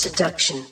Seduction.